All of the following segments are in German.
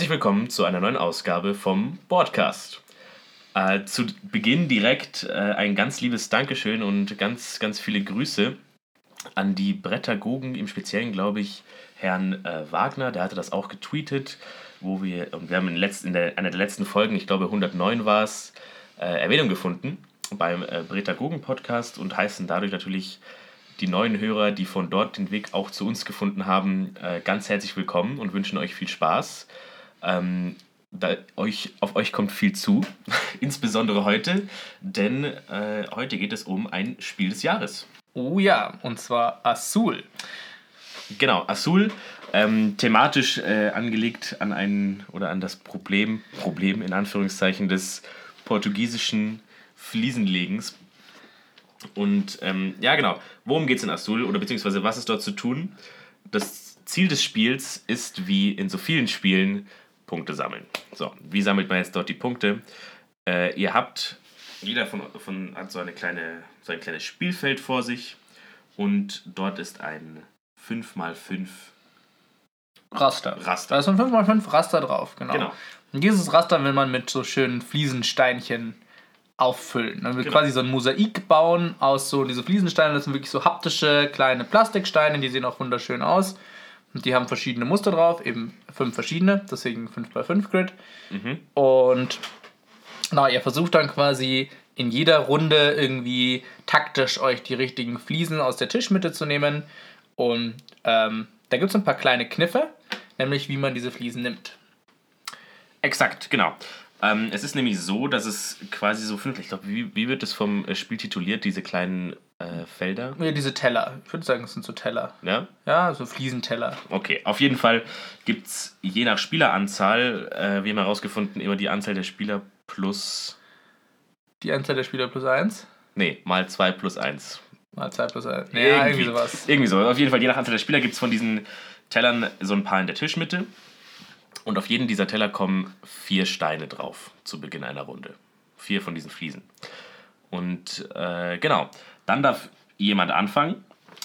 Herzlich willkommen zu einer neuen Ausgabe vom Podcast. Äh, zu Beginn direkt äh, ein ganz liebes Dankeschön und ganz, ganz viele Grüße an die Brettagogen, im Speziellen glaube ich Herrn äh, Wagner, der hatte das auch getweetet, wo wir, und wir haben in, letzt, in der, einer der letzten Folgen, ich glaube 109 war es, äh, Erwähnung gefunden beim äh, Brettagogen Podcast und heißen dadurch natürlich die neuen Hörer, die von dort den Weg auch zu uns gefunden haben, äh, ganz herzlich willkommen und wünschen euch viel Spaß. Ähm, da euch, auf euch kommt viel zu, insbesondere heute, denn äh, heute geht es um ein Spiel des Jahres. Oh ja, und zwar Azul. Genau, Azul, ähm, thematisch äh, angelegt an ein oder an das Problem, Problem in Anführungszeichen des portugiesischen Fliesenlegens. Und ähm, ja, genau, worum geht es in Azul oder beziehungsweise was ist dort zu tun? Das Ziel des Spiels ist, wie in so vielen Spielen, Punkte sammeln. So, wie sammelt man jetzt dort die Punkte? Äh, ihr habt, jeder von, von hat so, eine kleine, so ein kleines Spielfeld vor sich und dort ist ein 5x5 Raster. Raster. Da ist ein 5x5 Raster drauf, genau. Genau. Und dieses Raster will man mit so schönen Fliesensteinchen auffüllen. Man will Genau. quasi so ein Mosaik bauen aus so diese Fliesensteine. Das sind wirklich so haptische kleine Plastiksteine, die sehen auch wunderschön aus. Und die haben verschiedene Muster drauf, eben fünf verschiedene, deswegen 5x5 Grid. Und na, ihr versucht dann quasi in jeder Runde irgendwie taktisch euch die richtigen Fliesen aus der Tischmitte zu nehmen. Und ähm, da gibt es ein paar kleine Kniffe, nämlich wie man diese Fliesen nimmt. Exakt, genau. Ähm, es ist nämlich so, dass es quasi so fünf, ich glaube, wie, wie wird es vom äh, Spiel tituliert, diese kleinen äh, Felder? Ja, diese Teller. Ich würde sagen, es sind so Teller. Ja? Ja, so Fliesenteller. Okay, auf jeden Fall gibt es je nach Spieleranzahl, äh, wir haben herausgefunden, immer die Anzahl der Spieler plus, Die Anzahl der Spieler plus 1. nee, mal 2 plus 1. Mal 2 plus 1. Ja, irgendwie sowas. Irgendwie so. Auf jeden Fall, je nach Anzahl der Spieler gibt es von diesen Tellern so ein paar in der Tischmitte. Und auf jeden dieser Teller kommen vier Steine drauf zu Beginn einer Runde. Vier von diesen Fliesen. Und äh, genau, dann darf jemand anfangen.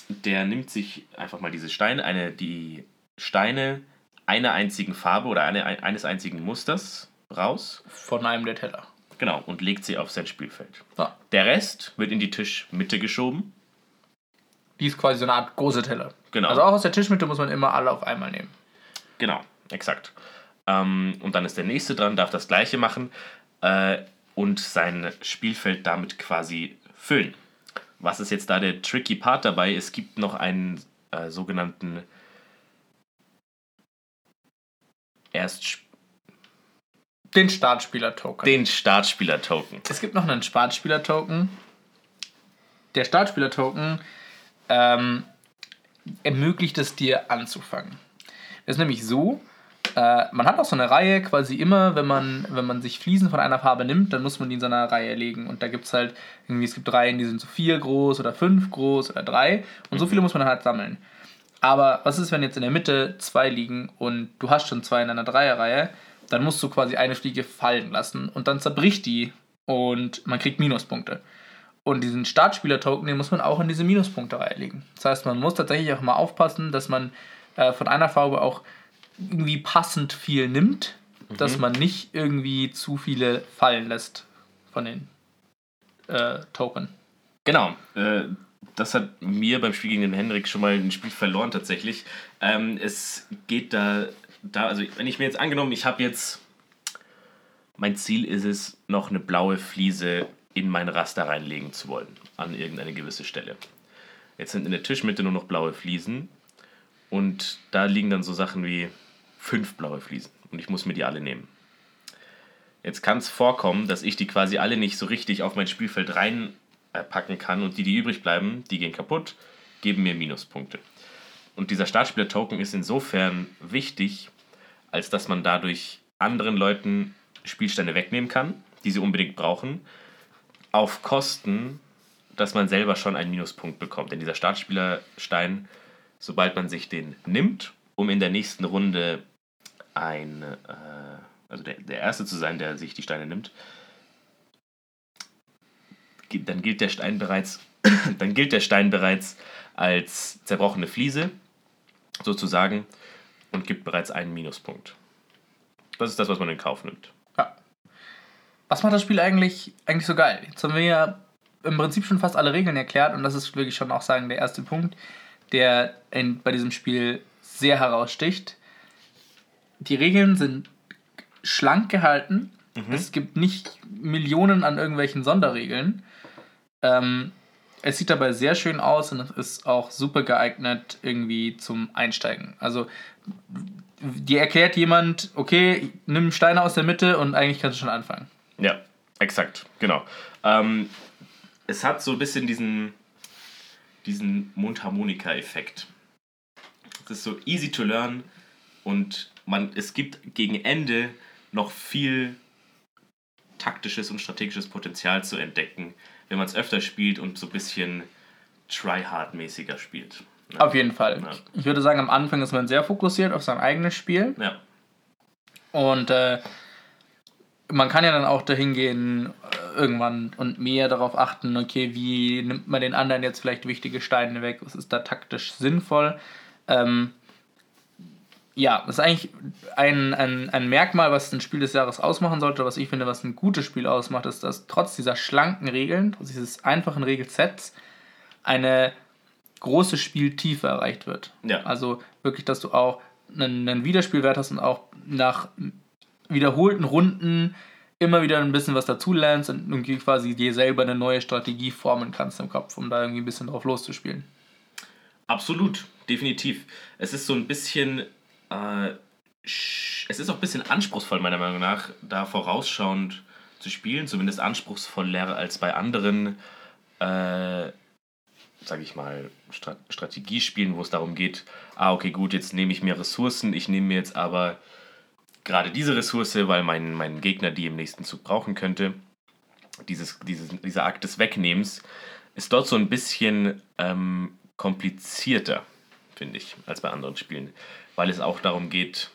Der nimmt sich einfach mal diese Steine, eine, die Steine einer einzigen Farbe oder eine, eines einzigen Musters raus. Von einem der Teller. Genau, und legt sie auf sein Spielfeld. Ja. Der Rest wird in die Tischmitte geschoben. Die ist quasi so eine Art große Teller. Genau. Also auch aus der Tischmitte muss man immer alle auf einmal nehmen. Genau, exakt. Ähm, und dann ist der nächste dran, darf das gleiche machen äh, und sein Spielfeld damit quasi füllen. Was ist jetzt da der tricky Part dabei? Es gibt noch einen äh, sogenannten Erst Den Startspieler-Token. den Startspieler-Token. Es gibt noch einen Startspieler-Token. Der Startspieler-Token ähm, ermöglicht es dir anzufangen. Das ist nämlich so, äh, man hat auch so eine Reihe quasi immer, wenn man, wenn man sich Fliesen von einer Farbe nimmt, dann muss man die in seiner Reihe legen. Und da gibt es halt irgendwie, es gibt Reihen, die sind so vier groß oder fünf groß oder drei. Und so viele muss man dann halt sammeln. Aber was ist, wenn jetzt in der Mitte zwei liegen und du hast schon zwei in einer Dreierreihe? Dann musst du quasi eine Fliege fallen lassen und dann zerbricht die und man kriegt Minuspunkte. Und diesen Startspieler-Token, den muss man auch in diese Minuspunkte-Reihe legen. Das heißt, man muss tatsächlich auch mal aufpassen, dass man äh, von einer Farbe auch irgendwie passend viel nimmt, dass man nicht irgendwie zu viele fallen lässt von den äh, Token. Genau. Äh, das hat mir beim Spiel gegen den Henrik schon mal ein Spiel verloren tatsächlich. Ähm, es geht da, da, also wenn ich mir jetzt angenommen, ich habe jetzt, mein Ziel ist es, noch eine blaue Fliese in mein Raster reinlegen zu wollen, an irgendeine gewisse Stelle. Jetzt sind in der Tischmitte nur noch blaue Fliesen und da liegen dann so Sachen wie fünf blaue Fliesen und ich muss mir die alle nehmen. Jetzt kann es vorkommen, dass ich die quasi alle nicht so richtig auf mein Spielfeld reinpacken kann und die, die übrig bleiben, die gehen kaputt, geben mir Minuspunkte. Und dieser Startspieler-Token ist insofern wichtig, als dass man dadurch anderen Leuten Spielsteine wegnehmen kann, die sie unbedingt brauchen, auf Kosten, dass man selber schon einen Minuspunkt bekommt. Denn dieser Startspielerstein, sobald man sich den nimmt, um in der nächsten Runde ein, äh, also der, der Erste zu sein, der sich die Steine nimmt, dann gilt der Stein bereits, dann gilt der Stein bereits als zerbrochene Fliese, sozusagen, und gibt bereits einen Minuspunkt. Das ist das, was man in Kauf nimmt. Ja. Was macht das Spiel eigentlich, eigentlich so geil? Jetzt haben wir ja im Prinzip schon fast alle Regeln erklärt und das ist wirklich schon auch sagen der erste Punkt, der in, bei diesem Spiel sehr heraussticht. Die Regeln sind schlank gehalten. Es gibt nicht Millionen an irgendwelchen Sonderregeln. Ähm, es sieht dabei sehr schön aus und es ist auch super geeignet irgendwie zum Einsteigen. Also dir erklärt jemand, okay, nimm Steine aus der Mitte und eigentlich kannst du schon anfangen. Ja, exakt, genau. Ähm, es hat so ein bisschen diesen, diesen Mundharmonika-Effekt. Es ist so easy to learn und man, es gibt gegen Ende noch viel taktisches und strategisches Potenzial zu entdecken, wenn man es öfter spielt und so ein bisschen tryhard-mäßiger spielt. Ja. Auf jeden Fall. Ja. Ich würde sagen, am Anfang ist man sehr fokussiert auf sein eigenes Spiel. Ja, Und äh, man kann ja dann auch dahin gehen, äh, irgendwann und mehr darauf achten, okay, wie nimmt man den anderen jetzt vielleicht wichtige Steine weg, was ist da taktisch sinnvoll. Ähm, ja, das ist eigentlich ein, ein, ein Merkmal, was ein Spiel des Jahres ausmachen sollte, was ich finde, was ein gutes Spiel ausmacht, ist, dass trotz dieser schlanken Regeln, trotz dieses einfachen Regelsets, eine große Spieltiefe erreicht wird. Ja. Also wirklich, dass du auch einen, einen Wiederspielwert hast und auch nach wiederholten Runden immer wieder ein bisschen was dazulernst und irgendwie quasi dir selber eine neue Strategie formen kannst im Kopf, um da irgendwie ein bisschen drauf loszuspielen. Absolut, definitiv. Es ist so ein bisschen, äh, es ist auch ein bisschen anspruchsvoll, meiner Meinung nach, da vorausschauend zu spielen, zumindest anspruchsvoller als bei anderen, äh, sag ich mal, Stra Strategiespielen, wo es darum geht, ah, okay, gut, jetzt nehme ich mir Ressourcen, ich nehme mir jetzt aber gerade diese Ressource, weil mein, mein Gegner die im nächsten Zug brauchen könnte. Dieses, dieses, dieser Akt des Wegnehmens ist dort so ein bisschen ähm, komplizierter, finde ich, als bei anderen Spielen, weil es auch darum geht,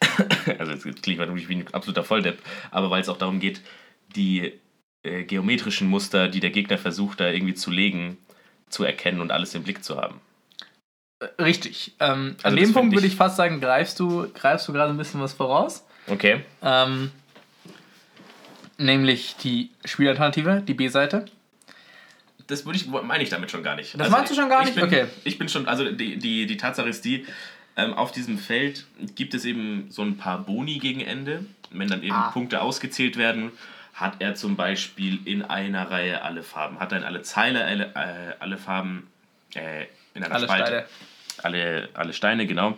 also jetzt klingt man natürlich wie ein absoluter Volldepp, aber weil es auch darum geht, die äh, geometrischen Muster, die der Gegner versucht, da irgendwie zu legen, zu erkennen und alles im Blick zu haben. Richtig. Ähm, Also an dem Punkt würde ich- ich fast sagen, greifst du, greifst du gerade ein bisschen was voraus. Okay. Ähm, nämlich die Spielalternative, die B-Seite. Das würde ich, meine ich damit schon gar nicht. Das meinst du schon gar ich nicht? Bin, Okay. Ich bin schon, also die, die, die Tatsache ist die, ähm, auf diesem Feld gibt es eben so ein paar Boni gegen Ende. Wenn dann eben Ah. Punkte ausgezählt werden, hat er zum Beispiel in einer Reihe alle Farben. Hat er in alle Zeile alle, äh, alle Farben, äh, in einer Alle Spalte. Steine. Alle, alle Steine, genau.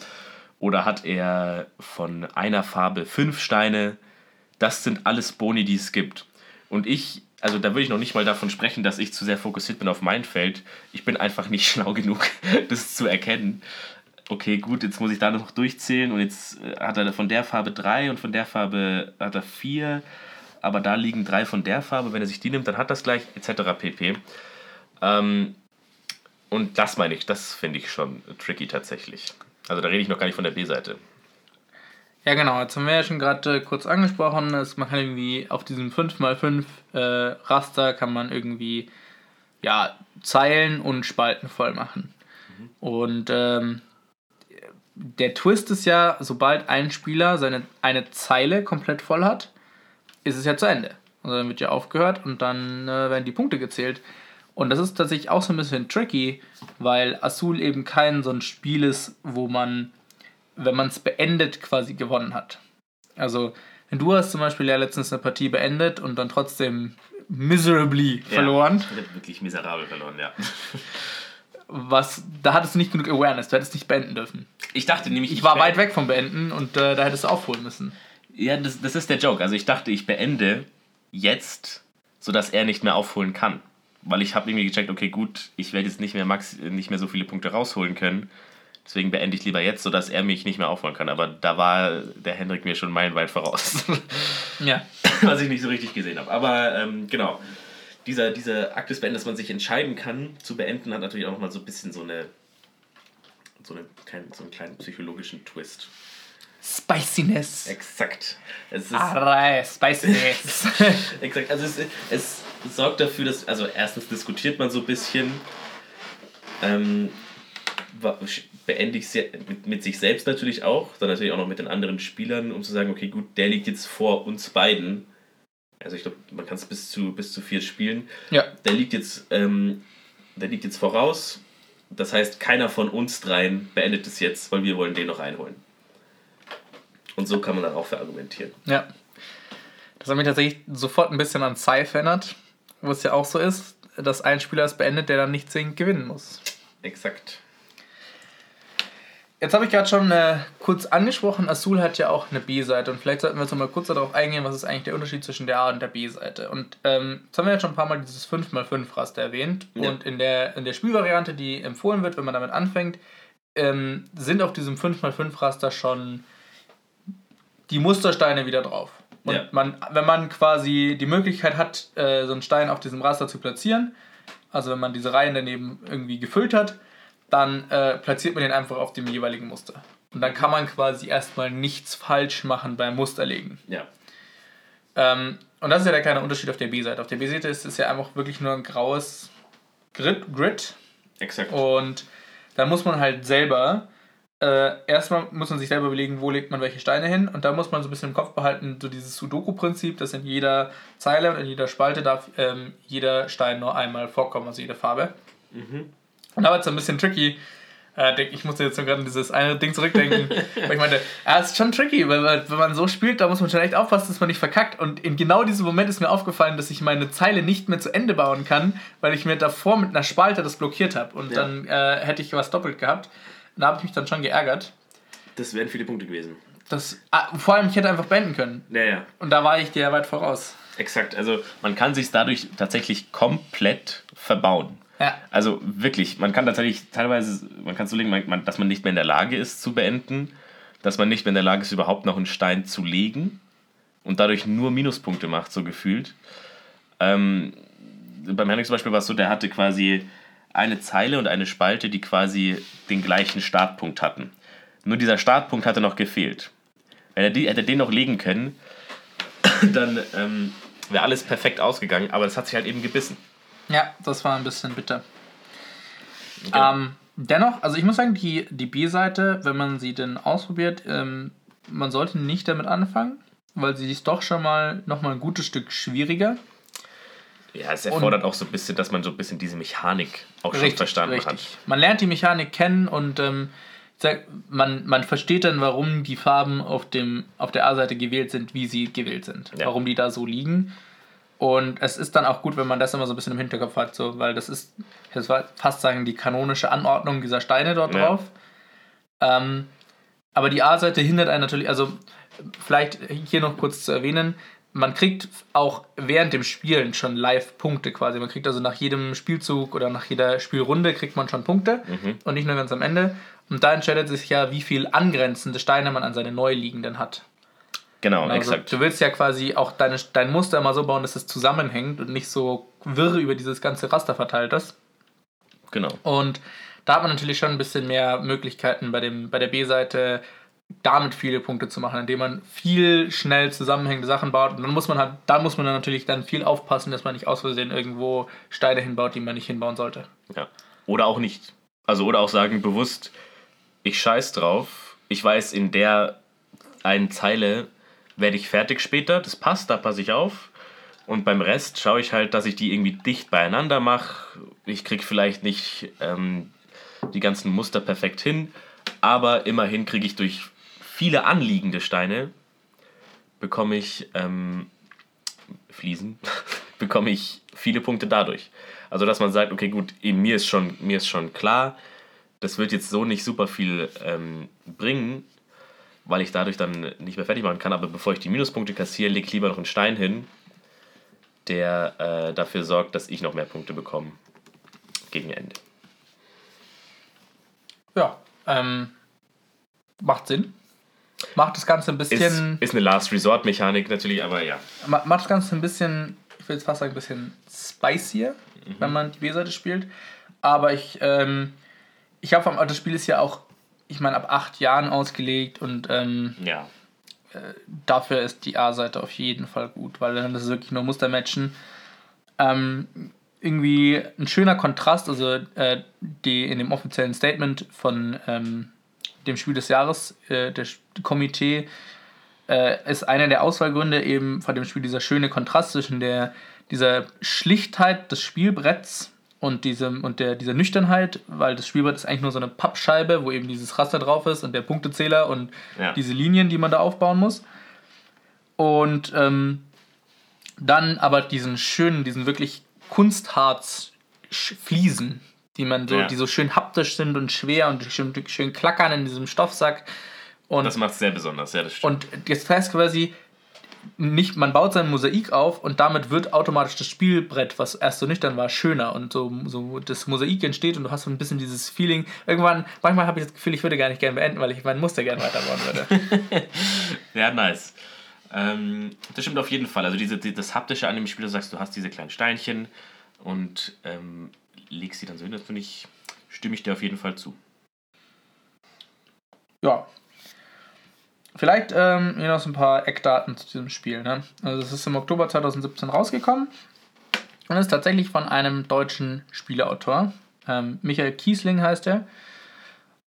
Oder hat er von einer Farbe fünf Steine. Das sind alles Boni, die es gibt. Und ich, also da würde ich noch nicht mal davon sprechen, dass ich zu sehr fokussiert bin auf mein Feld. Ich bin einfach nicht schlau genug, das zu erkennen. Okay, gut, jetzt muss ich da noch durchzählen und jetzt äh, hat er von der Farbe drei und von der Farbe hat er vier. Aber da liegen drei von der Farbe. Wenn er sich die nimmt, dann hat das gleich, etc. pp. Ähm, und das meine ich, das finde ich schon tricky tatsächlich. Also da rede ich noch gar nicht von der B-Seite. Ja, genau. Jetzt haben wir ja schon gerade äh, kurz angesprochen, dass man kann irgendwie auf diesem 5x5 äh, Raster kann man irgendwie ja, Zeilen und Spalten voll machen. Und ähm, der Twist ist ja, sobald ein Spieler seine eine Zeile komplett voll hat, ist es ja zu Ende. Also dann wird ja aufgehört und dann äh, werden die Punkte gezählt. Und das ist tatsächlich auch so ein bisschen tricky, weil Azul eben kein so ein Spiel ist, wo man, wenn man es beendet, quasi gewonnen hat. Also, wenn du hast zum Beispiel ja letztens eine Partie beendet und dann trotzdem miserably verloren, Ja, ich habe wirklich miserabel verloren, ja. was, da hattest du nicht genug Awareness, du hättest nicht beenden dürfen. Ich dachte nämlich, Ich war be- weit weg vom Beenden und äh, da hättest du aufholen müssen. Ja, das, das ist der Joke. Also ich dachte, ich beende jetzt, sodass er nicht mehr aufholen kann. Weil ich habe irgendwie gecheckt, okay, gut, ich werde jetzt nicht mehr, max, nicht mehr so viele Punkte rausholen können. Deswegen beende ich lieber jetzt, sodass er mich nicht mehr aufholen kann. Aber da war der Hendrik mir schon meilenweit voraus. Ja. was ich nicht so richtig gesehen habe. Aber ähm, genau, dieser, dieser Akt des Beendens, dass man sich entscheiden kann zu beenden, hat natürlich auch nochmal so ein bisschen so eine so, eine, so einen kleinen psychologischen Twist. Spiciness. Exakt. Es ist, Arre, Spiciness. exakt. Also es, es sorgt dafür, dass, also erstens diskutiert man so ein bisschen, ähm, beende ich es mit, mit sich selbst natürlich auch, dann natürlich auch noch mit den anderen Spielern, um zu sagen, okay, gut, der liegt jetzt vor uns beiden. Also ich glaube, man kann es bis zu, bis zu vier spielen. Ja. Der liegt jetzt, ähm, der liegt jetzt voraus. Das heißt, keiner von uns dreien beendet es jetzt, weil wir wollen den noch einholen. Und so kann man dann auch verargumentieren. Ja. Das hat mich tatsächlich sofort ein bisschen an Scythe erinnert, wo es ja auch so ist, dass ein Spieler es beendet, der dann nicht zwingend gewinnen muss. Exakt. Jetzt habe ich gerade schon äh, kurz angesprochen, Azul hat ja auch eine B-Seite und vielleicht sollten wir jetzt noch mal kurz darauf eingehen, was ist eigentlich der Unterschied zwischen der A und der B-Seite. Und ähm, jetzt haben wir jetzt schon ein paar Mal dieses 5x5-Raster erwähnt ja. und in der, in der Spielvariante, die empfohlen wird, wenn man damit anfängt, ähm, sind auf diesem 5x5-Raster schon die Mustersteine wieder drauf. Und ja. man, wenn man quasi die Möglichkeit hat, äh, so einen Stein auf diesem Raster zu platzieren, also wenn man diese Reihen daneben irgendwie gefüllt hat, dann äh, platziert man den einfach auf dem jeweiligen Muster. Und dann kann man quasi erstmal nichts falsch machen beim Musterlegen. Ja. Ähm, und das ist ja der kleine Unterschied auf der B-Seite. Auf der B-Seite ist es ja einfach wirklich nur ein graues Grid. Grid. Exakt. Und dann muss man halt selber, äh, erstmal muss man sich selber überlegen, wo legt man welche Steine hin. Und da muss man so ein bisschen im Kopf behalten, so dieses Sudoku-Prinzip, dass in jeder Zeile und in jeder Spalte darf ähm, jeder Stein nur einmal vorkommen, also jede Farbe. Mhm. Und da war es ein bisschen tricky. Äh, ich musste jetzt gerade an dieses eine Ding zurückdenken. weil ich meinte, ja, es ist schon tricky, weil wenn man so spielt, da muss man schon echt aufpassen, dass man nicht verkackt. Und in genau diesem Moment ist mir aufgefallen, dass ich meine Zeile nicht mehr zu Ende bauen kann, weil ich mir davor mit einer Spalte das blockiert habe. Und ja. dann äh, hätte ich was doppelt gehabt. Und da habe ich mich dann schon geärgert. Das wären viele Punkte gewesen. Das, ah, vor allem, ich hätte einfach beenden können. Ja, ja. Und da war ich dir weit voraus. Exakt. Also man kann sich dadurch tatsächlich komplett verbauen. Also wirklich, man kann tatsächlich teilweise, man kann so legen, man, dass man nicht mehr in der Lage ist zu beenden, dass man nicht mehr in der Lage ist, überhaupt noch einen Stein zu legen und dadurch nur Minuspunkte macht, so gefühlt. Ähm, beim Henrik zum Beispiel war es so, der hatte quasi eine Zeile und eine Spalte, die quasi den gleichen Startpunkt hatten. Nur dieser Startpunkt hatte noch gefehlt. Wenn er die, hätte den noch legen können, dann ähm, wäre alles perfekt ausgegangen, aber es hat sich halt eben gebissen. Ja, das war ein bisschen bitter. Genau. Ähm, dennoch, also ich muss sagen, die, die B-Seite, wenn man sie denn ausprobiert, ähm, man sollte nicht damit anfangen, weil sie ist doch schon mal noch mal ein gutes Stück schwieriger. Ja, es erfordert und auch so ein bisschen, dass man so ein bisschen diese Mechanik auch richtig, schon verstanden richtig. hat. Man lernt die Mechanik kennen und ähm, sag, man, man versteht dann, warum die Farben auf, dem, auf der A-Seite gewählt sind, wie sie gewählt sind. Ja. Warum die da so liegen. Und es ist dann auch gut, wenn man das immer so ein bisschen im Hinterkopf hat, so, weil das ist, ich würde fast sagen, die kanonische Anordnung dieser Steine dort ja. drauf. Ähm, aber die A-Seite hindert einen natürlich, also vielleicht hier noch kurz zu erwähnen, man kriegt auch während dem Spielen schon live Punkte quasi. Man kriegt also nach jedem Spielzug oder nach jeder Spielrunde kriegt man schon Punkte mhm. und nicht nur ganz am Ende. Und da entscheidet sich ja, wie viel angrenzende Steine man an seine neu liegenden hat. Genau, also, exakt. Du willst ja quasi auch deine, dein Muster immer so bauen, dass es zusammenhängt und nicht so wirr über dieses ganze Raster verteilt ist. Genau. Und da hat man natürlich schon ein bisschen mehr Möglichkeiten bei, dem, bei der B-Seite, damit viele Punkte zu machen, indem man viel schnell zusammenhängende Sachen baut. Und dann muss man halt, da muss man dann natürlich dann viel aufpassen, dass man nicht aus Versehen irgendwo Steine hinbaut, die man nicht hinbauen sollte. Ja. Oder auch nicht. Also, oder auch sagen bewusst, ich scheiß drauf, ich weiß, in der einen Zeile werde ich fertig später, das passt, da passe ich auf. Und beim Rest schaue ich halt, dass ich die irgendwie dicht beieinander mache. Ich kriege vielleicht nicht ähm, die ganzen Muster perfekt hin, aber immerhin kriege ich durch viele anliegende Steine, bekomme ich ähm, Fliesen, bekomme ich viele Punkte dadurch. Also dass man sagt, okay gut, mir ist schon, mir ist schon klar, das wird jetzt so nicht super viel ähm, bringen, weil ich dadurch dann nicht mehr fertig machen kann. Aber bevor ich die Minuspunkte kassiere, lege ich lieber noch einen Stein hin, der äh, dafür sorgt, dass ich noch mehr Punkte bekomme gegen Ende. Ja, ähm, macht Sinn. Macht das Ganze ein bisschen. Ist, ist eine Last-Resort-Mechanik natürlich, aber ja. Macht das Ganze ein bisschen, ich will jetzt fast sagen, ein bisschen spicier, mhm. wenn man die B-Seite spielt. Aber ich, ähm, ich habe das Spiel ist ja auch ich meine, ab acht Jahren ausgelegt und ähm, ja. Äh, dafür ist die A-Seite auf jeden Fall gut, weil dann ist es wirklich nur Mustermatchen. Ähm, irgendwie ein schöner Kontrast, also äh, die in dem offiziellen Statement von ähm, dem Spiel des Jahres, äh, der Komitee, äh, ist einer der Auswahlgründe eben von dem Spiel dieser schöne Kontrast zwischen der, dieser Schlichtheit des Spielbretts und, diesem, und der, dieser Nüchternheit, weil das Spielbrett ist eigentlich nur so eine Pappscheibe, wo eben dieses Raster drauf ist und der Punktezähler und ja. diese Linien, die man da aufbauen muss. Und ähm, dann aber diesen schönen, diesen wirklich Kunstharz-Fliesen, die man so, ja. die so schön haptisch sind und schwer und schön, schön klackern in diesem Stoffsack. Und, das macht es sehr besonders, ja, das stimmt. Und das heißt quasi, nicht, man baut sein Mosaik auf und damit wird automatisch das Spielbrett, was erst so nüchtern war, schöner und so, so das Mosaik entsteht und du hast so ein bisschen dieses Feeling. Irgendwann, manchmal habe ich das Gefühl, ich würde gar nicht gerne beenden, weil ich mein Muster gerne weiterbauen würde. ja, nice. Ähm, das stimmt auf jeden Fall. Also diese, die, das Haptische an dem Spiel, du sagst, du hast diese kleinen Steinchen und ähm, legst sie dann so hin, das finde ich, stimme ich dir auf jeden Fall zu. Ja. Vielleicht ähm, hier noch so ein paar Eckdaten zu diesem Spiel. Ne? Also es ist im Oktober 2017 rausgekommen und ist tatsächlich von einem deutschen Spieleautor. Ähm, Michael Kiesling heißt er.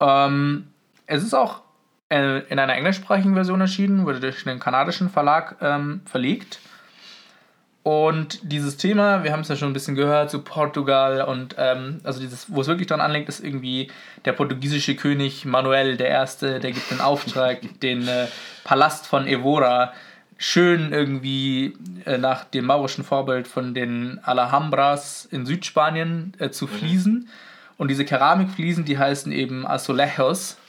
Ähm, es ist auch äh, in einer englischsprachigen Version erschienen, wurde durch einen kanadischen Verlag ähm, verlegt. Und dieses Thema, wir haben es ja schon ein bisschen gehört, zu Portugal und ähm, also dieses, wo es wirklich daran anlegt, ist irgendwie der portugiesische König Manuel I., der gibt den Auftrag, den äh, Palast von Evora schön irgendwie äh, nach dem maurischen Vorbild von den Alhambras in Südspanien äh, zu mhm. fließen. Und diese Keramikfliesen, die heißen eben Azulejos.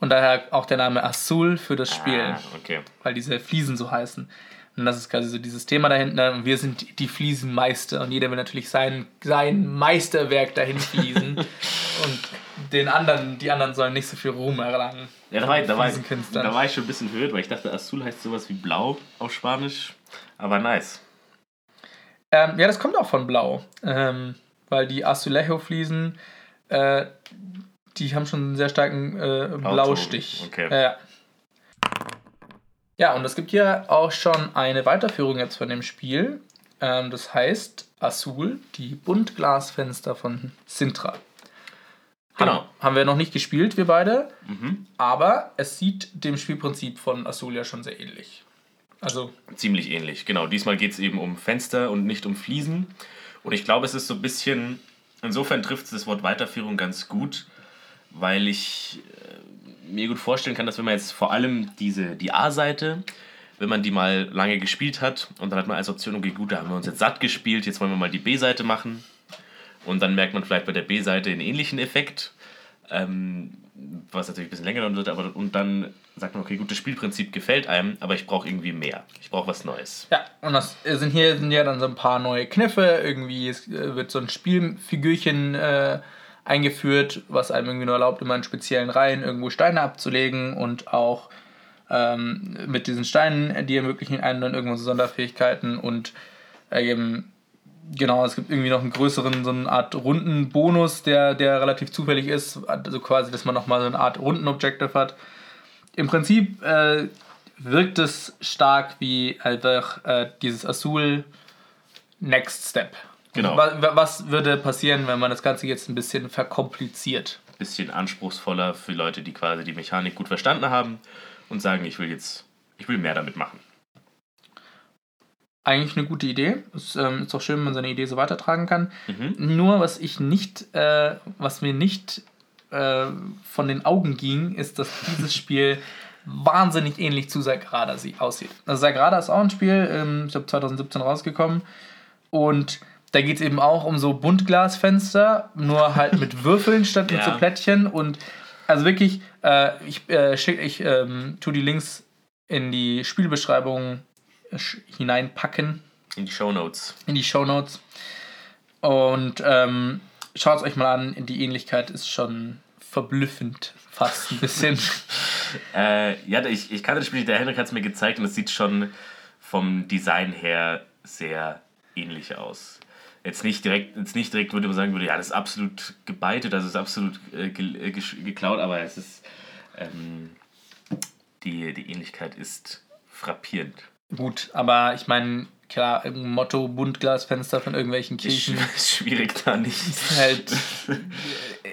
Und daher auch der Name Azul für das Spiel. Ah, okay. Weil diese Fliesen so heißen. Und das ist quasi so dieses Thema dahinter. Und wir sind die Fliesenmeister. Und jeder will natürlich sein, sein Meisterwerk dahin fließen. und den anderen, die anderen sollen nicht so viel Ruhm erlangen. Ja, da war, ich, da, war ich, da war ich schon ein bisschen höher, weil ich dachte, Azul heißt sowas wie blau auf Spanisch. Aber nice. Ähm, ja, das kommt auch von blau. Ähm, weil die Azulejo-Fliesen, äh, die haben schon einen sehr starken äh, Blaustich. Okay. Äh, ja, und es gibt hier auch schon eine Weiterführung jetzt von dem Spiel. Ähm, das heißt Azul, die Buntglasfenster von Sintra. Genau. Haben, haben wir noch nicht gespielt, wir beide. Mhm. Aber es sieht dem Spielprinzip von Azul ja schon sehr ähnlich. Also. Ziemlich ähnlich, genau. Diesmal geht es eben um Fenster und nicht um Fliesen. Und ich glaube, es ist so ein bisschen. Insofern trifft es das Wort Weiterführung ganz gut, weil ich äh, mir gut vorstellen kann, dass wenn man jetzt vor allem diese, die A-Seite, wenn man die mal lange gespielt hat und dann hat man als Option, okay, gut, da haben wir uns jetzt satt gespielt, jetzt wollen wir mal die B-Seite machen. Und dann merkt man vielleicht bei der B-Seite einen ähnlichen Effekt, ähm, was natürlich ein bisschen länger dauern wird, aber und dann sagt man, okay, gut, das Spielprinzip gefällt einem, aber ich brauche irgendwie mehr. Ich brauche was Neues. Ja, und das sind hier sind ja dann so ein paar neue Kniffe, irgendwie äh, wird so ein Spielfigürchen äh, eingeführt, was einem irgendwie nur erlaubt, immer in speziellen Reihen irgendwo Steine abzulegen und auch ähm, mit diesen Steinen, die ermöglichen einem dann irgendwo so Sonderfähigkeiten und äh, eben genau, es gibt irgendwie noch einen größeren, so eine Art runden Bonus, der, der relativ zufällig ist, also quasi, dass man nochmal so eine Art runden Objective hat. Im Prinzip äh, wirkt es stark wie einfach äh, dieses Azul Next Step. Genau. Was, was würde passieren, wenn man das Ganze jetzt ein bisschen verkompliziert? Ein bisschen anspruchsvoller für Leute, die quasi die Mechanik gut verstanden haben und sagen, ich will jetzt, ich will mehr damit machen. Eigentlich eine gute Idee. Es ähm, ist auch schön, wenn man seine Idee so weitertragen kann. Mhm. Nur was ich nicht, äh, was mir nicht äh, von den Augen ging, ist, dass dieses Spiel wahnsinnig ähnlich zu Sagrada aussieht. Also Sagrada ist auch ein Spiel, ähm, ich glaube 2017 rausgekommen und da geht es eben auch um so Buntglasfenster, nur halt mit Würfeln statt mit ja. so Plättchen. Und also wirklich, äh, ich, äh, schick, ich ähm, tue die Links in die Spielbeschreibung hineinpacken. In die Show Notes. In die Show Notes. Und ähm, schaut es euch mal an, die Ähnlichkeit ist schon verblüffend, fast ein bisschen. äh, ja, ich, ich kannte das Spiel, der Henrik hat es mir gezeigt und es sieht schon vom Design her sehr ähnlich aus jetzt nicht direkt, jetzt nicht direkt würde man sagen würde, ja, das ist absolut gebeitet, das ist absolut äh, ge äh, geklaut, aber es ist ähm, die, die Ähnlichkeit ist frappierend. Gut, aber ich meine, klar, im Motto Buntglasfenster von irgendwelchen Kirchen. Ist schwierig da nicht. Ist halt,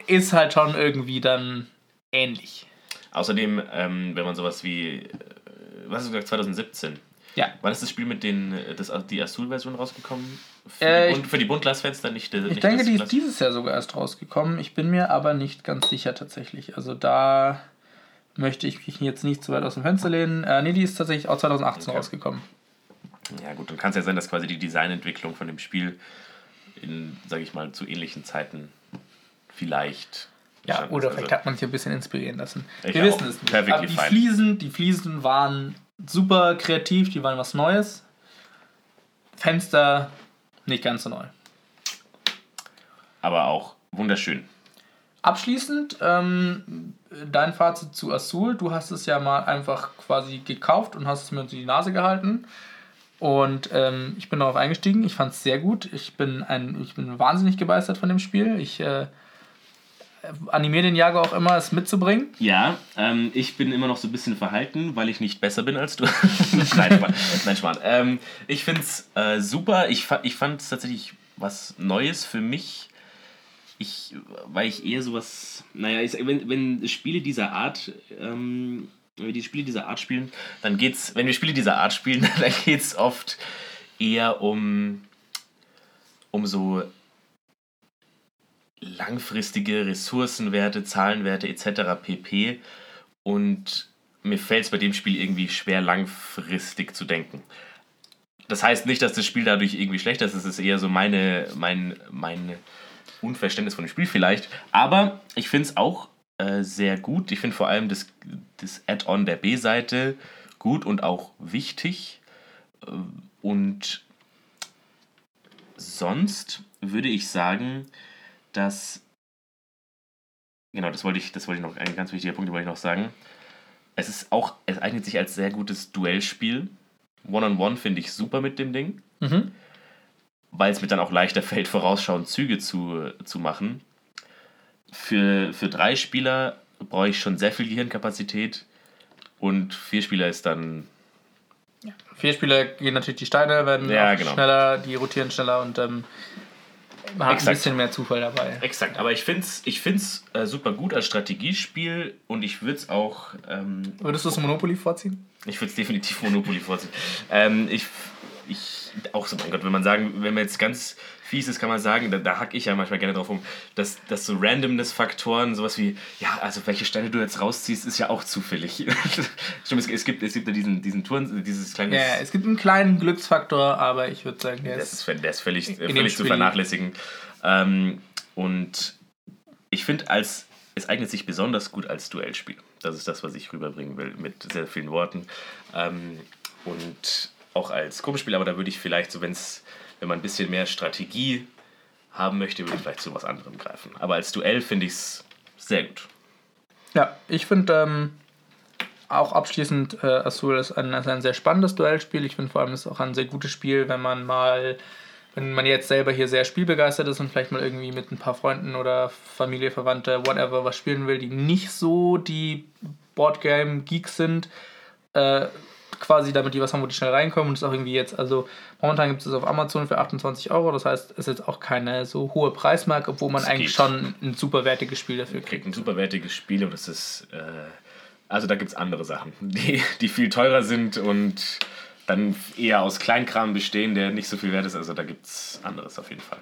ist halt schon irgendwie dann ähnlich. Außerdem, ähm, wenn man sowas wie, äh, was hast du gesagt, 2017? Ja. Wann ist das Spiel mit den, äh, das, die Azul-Version rausgekommen? Für, Äh, Bunt, für die Buntglasfenster nicht, Ich nicht denke, die ist dieses Jahr sogar erst rausgekommen. Ich bin mir aber nicht ganz sicher tatsächlich. Also da möchte ich mich jetzt nicht zu weit aus dem Fenster lehnen. Äh, nee, die ist tatsächlich auch 2018 Okay. rausgekommen. Ja gut, dann kann es ja sein, dass quasi die Designentwicklung von dem Spiel in, sage ich mal, zu ähnlichen Zeiten vielleicht. Ja, oder ist. vielleicht Also, hat man sich ein bisschen inspirieren lassen. Wir wissen es nicht. Aber die fine. Fliesen, die Fliesen waren super kreativ, die waren was Neues. Fenster nicht ganz so neu. aber auch wunderschön. Abschließend, ähm, dein Fazit zu Azul. Du hast es ja mal einfach quasi gekauft und hast es mir unter die Nase gehalten. Und ähm, ich bin darauf eingestiegen. Ich fand es sehr gut. Ich bin, ein, ich bin wahnsinnig begeistert von dem Spiel. Ich äh, animiere den Jager auch immer, es mitzubringen. Ja, ähm, ich bin immer noch so ein bisschen verhalten, weil ich nicht besser bin als du. Nein, Schmarrn. Nein, Schmarrn. Ähm, ich finde es äh, super. Ich, fa ich fand es tatsächlich was Neues für mich. Ich, weil ich eher sowas, naja, ich, wenn, wenn Spiele dieser Art, ähm, wenn wir die Spiele dieser Art spielen, dann geht's, wenn wir Spiele dieser Art spielen, dann geht es oft eher um, um so langfristige Ressourcenwerte, Zahlenwerte etc. pp. Und mir fällt es bei dem Spiel irgendwie schwer, langfristig zu denken. Das heißt nicht, dass das Spiel dadurch irgendwie schlechter ist. Es ist eher so meine, mein, mein Unverständnis von dem Spiel vielleicht. Aber ich finde es auch äh, sehr gut. Ich finde vor allem das, das Add-on der B-Seite gut und auch wichtig. Äh, Und sonst würde ich sagen, dass. Genau, das wollte ich, das wollte ich noch, ein ganz wichtiger Punkt wollte ich noch sagen. Es ist auch, es eignet sich als sehr gutes Duellspiel. One-on-One finde ich super mit dem Ding, Mhm. weil es mir dann auch leichter fällt, vorausschauend Züge zu, zu machen. Für, für drei Spieler brauche ich schon sehr viel Gehirnkapazität und vier Spieler ist dann Vier Spieler gehen natürlich die Steine, werden Ja, genau. schneller, die rotieren schneller und ähm, man hat Exakt. ein bisschen mehr Zufall dabei. Exakt, aber ich finde es ich find's, äh, super gut als Strategiespiel und ich würde es auch ähm, Würdest du das Monopoly vorziehen? Ich würde es definitiv Monopoly vorziehen. Ähm, ich, ich, auch so, mein Gott, wenn man sagen, wenn man jetzt ganz fies ist, kann man sagen, da, da hack ich ja manchmal gerne drauf um, dass, dass so Randomness-Faktoren, sowas wie, ja, also welche Steine du jetzt rausziehst, ist ja auch zufällig. Stimmt, es, es gibt, es gibt ja diesen, diesen Turn, dieses kleine. Ja, es gibt einen kleinen Glücksfaktor, aber ich würde sagen, der Das ist. ist, der ist völlig, äh, völlig zu vernachlässigen. Ähm, und ich finde, als es eignet sich besonders gut als Duellspiel. Das ist das, was ich rüberbringen will, mit sehr vielen Worten. Ähm, und auch als Gruppenspiel, aber da würde ich vielleicht so, wenn's, wenn man ein bisschen mehr Strategie haben möchte, würde ich vielleicht zu was anderem greifen. Aber als Duell finde ich es sehr gut. Ja, ich finde ähm, auch abschließend, äh, Azul ist ein, ist ein sehr spannendes Duellspiel. Ich finde vor allem, es ist auch ein sehr gutes Spiel, wenn man mal, wenn man jetzt selber hier sehr spielbegeistert ist und vielleicht mal irgendwie mit ein paar Freunden oder Familie, Verwandte, whatever, was spielen will, die nicht so die Boardgame-Geeks sind, äh, quasi damit die was haben, wo die schnell reinkommen und es auch irgendwie jetzt, also momentan gibt es es auf Amazon für 28 Euro, das heißt, es ist jetzt auch keine so hohe Preismarke, obwohl man Es eigentlich geht. schon ein super wertiges Spiel dafür kriegt. Kriegt ein superwertiges Spiel und es ist. Äh, also da gibt es andere Sachen, die, die viel teurer sind und dann eher aus Kleinkram bestehen, der nicht so viel wert ist. Also da gibt es anderes auf jeden Fall.